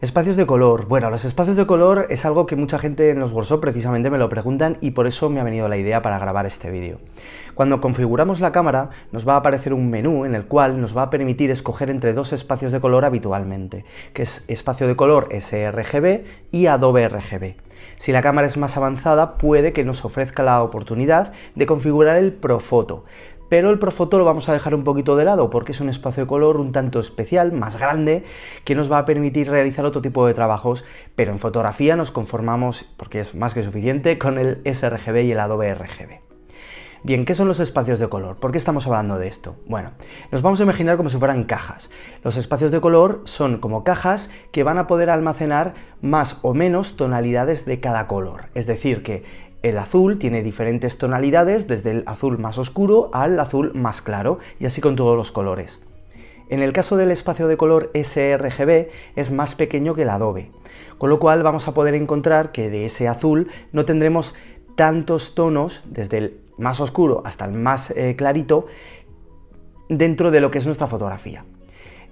Espacios de color. Bueno, los espacios de color es algo que mucha gente en los workshops precisamente me lo preguntan y por eso me ha venido la idea para grabar este vídeo. Cuando configuramos la cámara nos va a aparecer un menú en el cual nos va a permitir escoger entre dos espacios de color habitualmente, que es espacio de color sRGB y Adobe RGB. Si la cámara es más avanzada puede que nos ofrezca la oportunidad de configurar el Profoto, pero el Profoto lo vamos a dejar un poquito de lado porque es un espacio de color un tanto especial, más grande, que nos va a permitir realizar otro tipo de trabajos, pero en fotografía nos conformamos, porque es más que suficiente, con el sRGB y el Adobe RGB. Bien, ¿qué son los espacios de color? ¿Por qué estamos hablando de esto? Bueno, nos vamos a imaginar como si fueran cajas. Los espacios de color son como cajas que van a poder almacenar más o menos tonalidades de cada color. Es decir, que el azul tiene diferentes tonalidades, desde el azul más oscuro al azul más claro, y así con todos los colores. En el caso del espacio de color sRGB es más pequeño que el Adobe, con lo cual vamos a poder encontrar que de ese azul no tendremos tantos tonos, desde el más oscuro hasta el más eh, clarito, dentro de lo que es nuestra fotografía.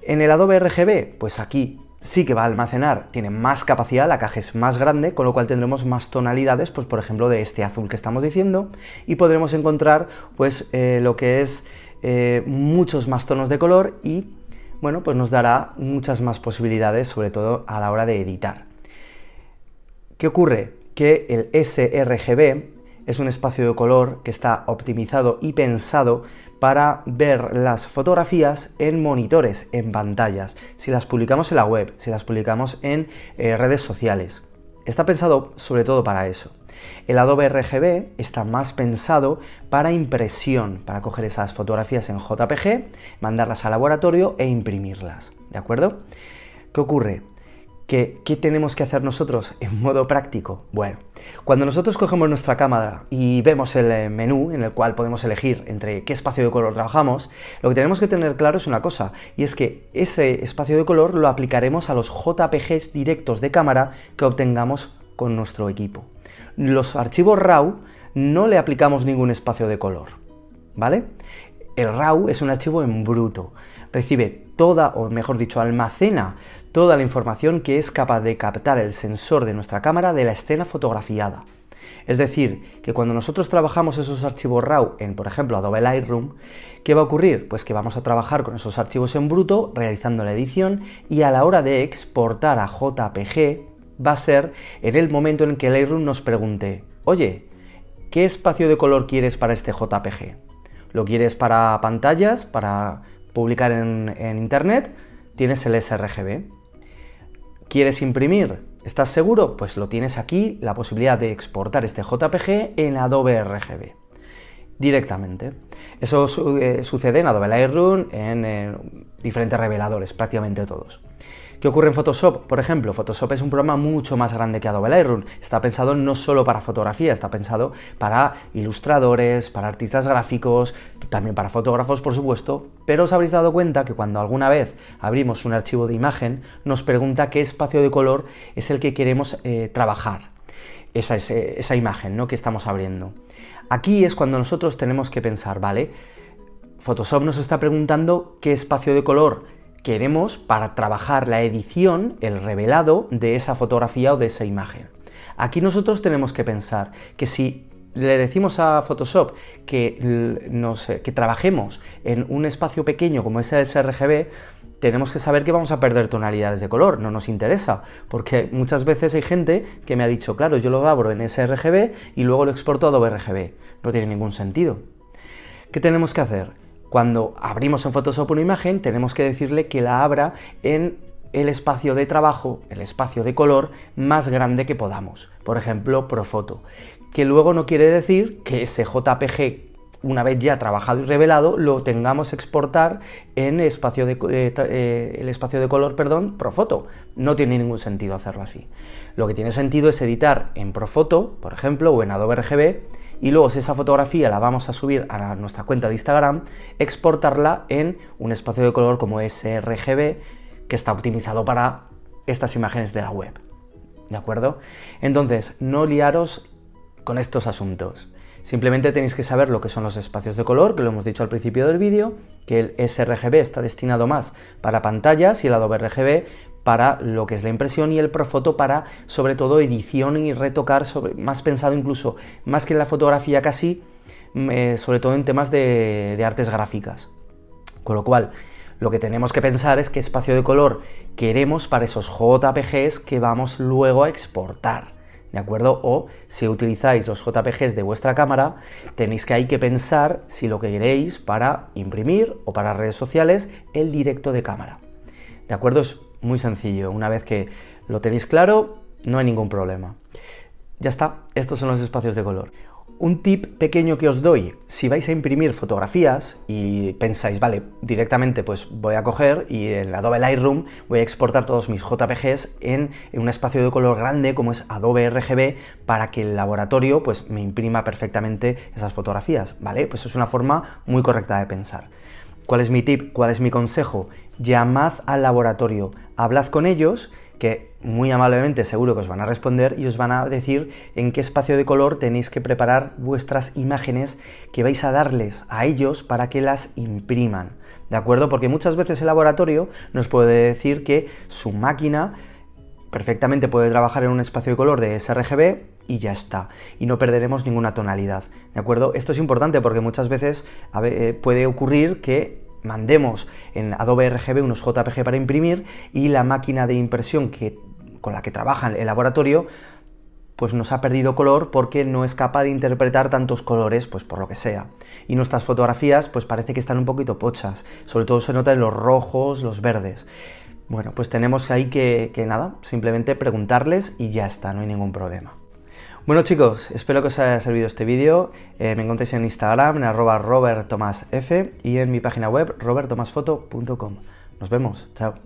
En el Adobe RGB, pues aquí sí que va a almacenar, tiene más capacidad, la caja es más grande, con lo cual tendremos más tonalidades, pues por ejemplo de este azul que estamos diciendo, y podremos encontrar pues eh, lo que es eh, muchos más tonos de color y bueno, pues nos dará muchas más posibilidades, sobre todo a la hora de editar. ¿Qué ocurre? Que el sRGB es un espacio de color que está optimizado y pensado para ver las fotografías en monitores, en pantallas, si las publicamos en la web, si las publicamos en eh, redes sociales. Está pensado sobre todo para eso. El Adobe RGB está más pensado para impresión, para coger esas fotografías en JPG, mandarlas al laboratorio e imprimirlas. ¿De acuerdo? ¿Qué ocurre? ¿Qué, tenemos que hacer nosotros en modo práctico? Bueno, cuando nosotros cogemos nuestra cámara y vemos el eh, menú en el cual podemos elegir entre qué espacio de color trabajamos, lo que tenemos que tener claro es una cosa, y es que ese espacio de color lo aplicaremos a los JPGs directos de cámara que obtengamos con nuestro equipo. Los archivos RAW no le aplicamos ningún espacio de color, ¿vale? El RAW es un archivo en bruto, recibe toda, o mejor dicho, almacena toda la información que es capaz de captar el sensor de nuestra cámara de la escena fotografiada. Es decir, que cuando nosotros trabajamos esos archivos RAW en, por ejemplo, Adobe Lightroom, ¿qué va a ocurrir? Pues que vamos a trabajar con esos archivos en bruto, realizando la edición, y a la hora de exportar a JPG, va a ser en el momento en que Lightroom nos pregunte, oye, ¿qué espacio de color quieres para este JPG? ¿Lo quieres para pantallas, para publicar en, en Internet? Tienes el sRGB. ¿Quieres imprimir? ¿Estás seguro? Pues lo tienes aquí, la posibilidad de exportar este JPG en Adobe RGB directamente. Eso eh, sucede en Adobe Lightroom, en eh, diferentes reveladores, prácticamente todos. ¿Qué ocurre en Photoshop? Por ejemplo, Photoshop es un programa mucho más grande que Adobe Lightroom. Está pensado no solo para fotografía, está pensado para ilustradores, para artistas gráficos, también para fotógrafos, por supuesto. Pero os habréis dado cuenta que cuando alguna vez abrimos un archivo de imagen, nos pregunta qué espacio de color es el que queremos eh, trabajar. Esa, esa imagen ¿no? que estamos abriendo. Aquí es cuando nosotros tenemos que pensar, ¿vale? Photoshop nos está preguntando qué espacio de color queremos para trabajar la edición, el revelado de esa fotografía o de esa imagen. Aquí nosotros tenemos que pensar que si le decimos a Photoshop que, nos, que trabajemos en un espacio pequeño como es el sRGB, tenemos que saber que vamos a perder tonalidades de color, no nos interesa, porque muchas veces hay gente que me ha dicho, claro, yo lo abro en sRGB y luego lo exporto a Adobe RGB. No tiene ningún sentido. ¿Qué tenemos que hacer? Cuando abrimos en Photoshop una imagen, tenemos que decirle que la abra en el espacio de trabajo, el espacio de color más grande que podamos. Por ejemplo, Profoto. Que luego no quiere decir que ese JPG una vez ya trabajado y revelado, lo tengamos exportar en eh, el espacio de color, perdón, Profoto. No tiene ningún sentido hacerlo así. Lo que tiene sentido es editar en Profoto, por ejemplo, o en Adobe RGB, y luego si esa fotografía la vamos a subir a nuestra cuenta de Instagram, exportarla en un espacio de color como sRGB, que está optimizado para estas imágenes de la web. ¿De acuerdo? Entonces, no liaros con estos asuntos. Simplemente tenéis que saber lo que son los espacios de color, que lo hemos dicho al principio del vídeo, que el sRGB está destinado más para pantallas y el Adobe RGB para lo que es la impresión y el Profoto para sobre todo edición y retocar, más pensado incluso más que en la fotografía casi, mm, eh, sobre todo en temas de, artes gráficas. Con lo cual, lo que tenemos que pensar es qué espacio de color queremos para esos JPGs que vamos luego a exportar. ¿de acuerdo? O si utilizáis los JPGs de vuestra cámara, tenéis que hay que pensar si lo que queréis para imprimir o para redes sociales el directo de cámara. ¿De acuerdo? Muy sencillo. Una vez que lo tenéis claro, no hay ningún problema. Ya está, estos son los espacios de color. Un tip pequeño que os doy, si vais a imprimir fotografías y pensáis, vale, directamente pues voy a coger y en Adobe Lightroom voy a exportar todos mis JPGs en, un espacio de color grande como es Adobe RGB para que el laboratorio pues me imprima perfectamente esas fotografías, ¿vale? Pues es una forma muy correcta de pensar. ¿Cuál es mi tip? ¿Cuál es mi consejo? Llamad al laboratorio, hablad con ellos que muy amablemente seguro que os van a responder y os van a decir en qué espacio de color tenéis que preparar vuestras imágenes que vais a darles a ellos para que las impriman. ¿De acuerdo? Porque muchas veces el laboratorio nos puede decir que su máquina perfectamente puede trabajar en un espacio de color de sRGB y ya está. Y no perderemos ninguna tonalidad. ¿De acuerdo? Esto es importante porque muchas veces eh, puede ocurrir que mandemos en Adobe RGB unos JPG para imprimir y la máquina de impresión que, con la que trabaja el laboratorio pues nos ha perdido color porque no es capaz de interpretar tantos colores, pues por lo que sea. Y nuestras fotografías pues parece que están un poquito pochas, sobre todo se nota en los rojos, los verdes. Bueno, pues tenemos ahí que, que nada, simplemente preguntarles y ya está, no hay ningún problema. Bueno chicos, espero que os haya servido este vídeo. Eh, me encontréis en Instagram, en arroba robertomasf y en mi página web robertomasfoto.com. Nos vemos, chao.